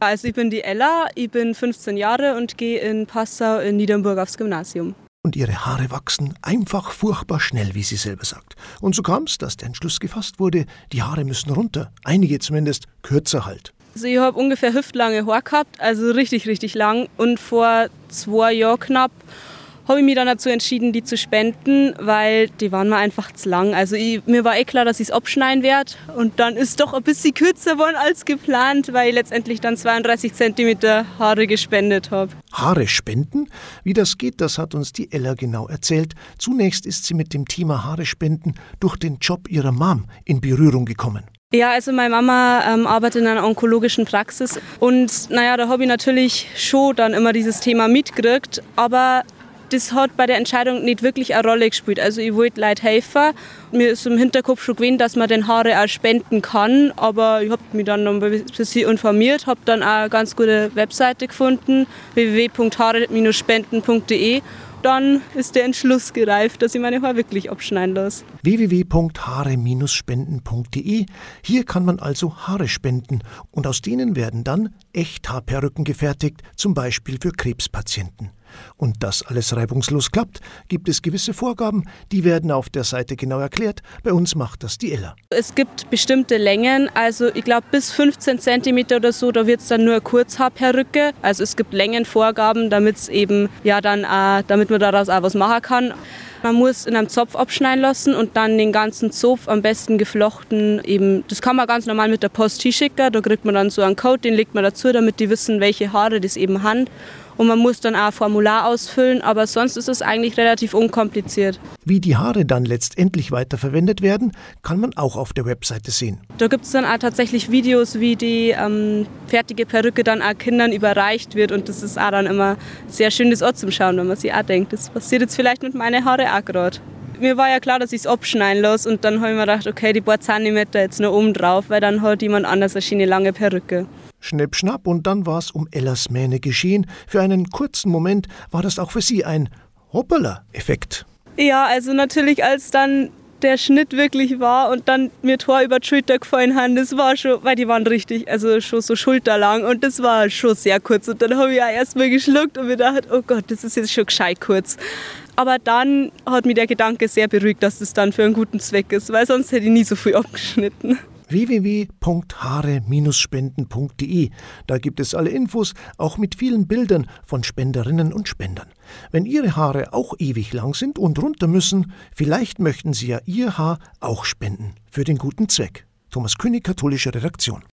Also ich bin die Ella, ich bin 15 Jahre und gehe in Passau in Niedernburg aufs Gymnasium. Und ihre Haare wachsen einfach furchtbar schnell, wie sie selber sagt. Und so kam es, dass der Entschluss gefasst wurde, die Haare müssen runter, einige zumindest kürzer halt. Also ich habe ungefähr hüftlange Haare gehabt, also richtig, richtig lang. Und vor zwei Jahren knapp habe ich mich dann dazu entschieden, die zu spenden, weil die waren mir einfach zu lang. Also ich, mir war eh klar, dass ich es abschneiden werde. Und dann ist doch ein bisschen kürzer geworden als geplant, weil ich letztendlich dann 32 cm Haare gespendet habe. Haare spenden? Wie das geht, das hat uns die Ella genau erzählt. Zunächst ist sie mit dem Thema Haare spenden durch den Job ihrer Mom in Berührung gekommen. Ja, also meine Mama ähm, arbeitet in einer onkologischen Praxis und naja, da habe ich natürlich schon dann immer dieses Thema mitgekriegt, aber das hat bei der Entscheidung nicht wirklich eine Rolle gespielt. Also ich wollte Leute helfen. Mir ist im Hinterkopf schon gewesen, dass man den Haare auch spenden kann, aber ich habe mich dann noch ein bisschen informiert, habe dann auch eine ganz gute Webseite gefunden, www.haare-spenden.de dann ist der Entschluss gereift, dass ich meine Haare wirklich abschneiden lasse. www.haare-spenden.de Hier kann man also Haare spenden und aus denen werden dann Echthaarperücken gefertigt, zum Beispiel für Krebspatienten. Und dass alles reibungslos klappt, gibt es gewisse Vorgaben, die werden auf der Seite genau erklärt. Bei uns macht das die Ella. Es gibt bestimmte Längen, also ich glaube bis 15 cm oder so, da wird es dann nur Kurzhaarperücke. Also es gibt Längenvorgaben, damit es eben ja dann auch, damit man daraus auch was machen kann. Man muss in einem Zopf abschneiden lassen und dann den ganzen Zopf am besten geflochten eben, das kann man ganz normal mit der Post schicken, da kriegt man dann so einen Code, den legt man dazu, damit die wissen, welche Haare das eben haben und man muss dann auch ein Formular ausfüllen, aber sonst ist es eigentlich relativ unkompliziert. Wie die Haare dann letztendlich weiterverwendet werden, kann man auch auf der Webseite sehen. Da gibt es dann auch tatsächlich Videos, wie die ähm, fertige Perücke dann auch Kindern überreicht wird und das ist auch dann immer sehr schön, das auch zum Schauen, wenn man sich auch denkt, das passiert jetzt vielleicht mit meinen Haaren auch gerade mir war ja klar, dass ich es abschneiden lasse und dann habe ich mir gedacht, okay, die paar Zentimeter jetzt noch oben drauf, weil dann hat jemand anders eine lange Perücke. Schnipp, schnapp und dann war es um Ellas Mähne geschehen. Für einen kurzen Moment war das auch für sie ein Hoppala-Effekt. Ja, also natürlich, als dann der Schnitt wirklich war und dann mir Tor über die Schulter gefallen haben, das war schon, weil die waren richtig, also schon so schulterlang und das war schon sehr kurz. Und dann habe ich ja erstmal geschluckt und mir gedacht, oh Gott, das ist jetzt schon gescheit kurz. Aber dann hat mich der Gedanke sehr beruhigt, dass das dann für einen guten Zweck ist, weil sonst hätte ich nie so viel abgeschnitten www.haare-spenden.de. Da gibt es alle Infos, auch mit vielen Bildern von Spenderinnen und Spendern. Wenn Ihre Haare auch ewig lang sind und runter müssen, vielleicht möchten Sie ja Ihr Haar auch spenden. Für den guten Zweck. Thomas König, katholische Redaktion.